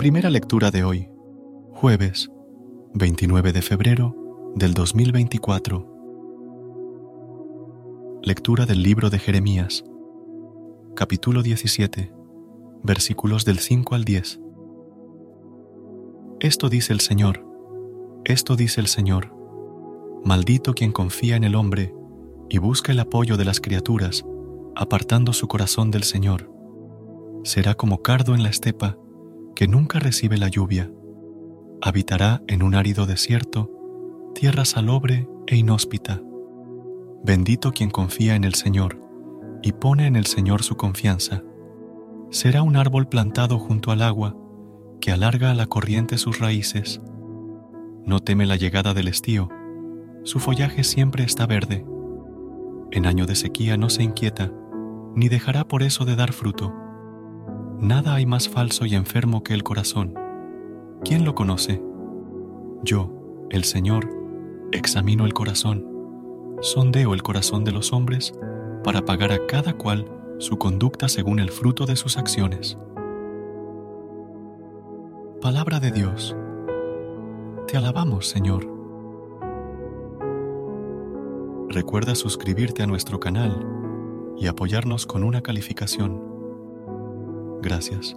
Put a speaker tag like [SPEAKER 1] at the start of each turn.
[SPEAKER 1] Primera lectura de hoy, jueves 29 de febrero del 2024. Lectura del libro de Jeremías, capítulo 17, versículos del 5 al 10. Esto dice el Señor, esto dice el Señor, maldito quien confía en el hombre y busca el apoyo de las criaturas, apartando su corazón del Señor. Será como cardo en la estepa, que nunca recibe la lluvia. Habitará en un árido desierto, tierra salobre e inhóspita. Bendito quien confía en el Señor y pone en el Señor su confianza. Será un árbol plantado junto al agua, que alarga a la corriente sus raíces. No teme la llegada del estío, su follaje siempre está verde. En año de sequía no se inquieta, ni dejará por eso de dar fruto Nada hay más falso y enfermo que el corazón. ¿Quién lo conoce? Yo, el Señor, examino el corazón, sondeo el corazón de los hombres para pagar a cada cual su conducta según el fruto de sus acciones. Palabra de Dios. Te alabamos, Señor. Recuerda suscribirte a nuestro canal y apoyarnos con una calificación. Gracias.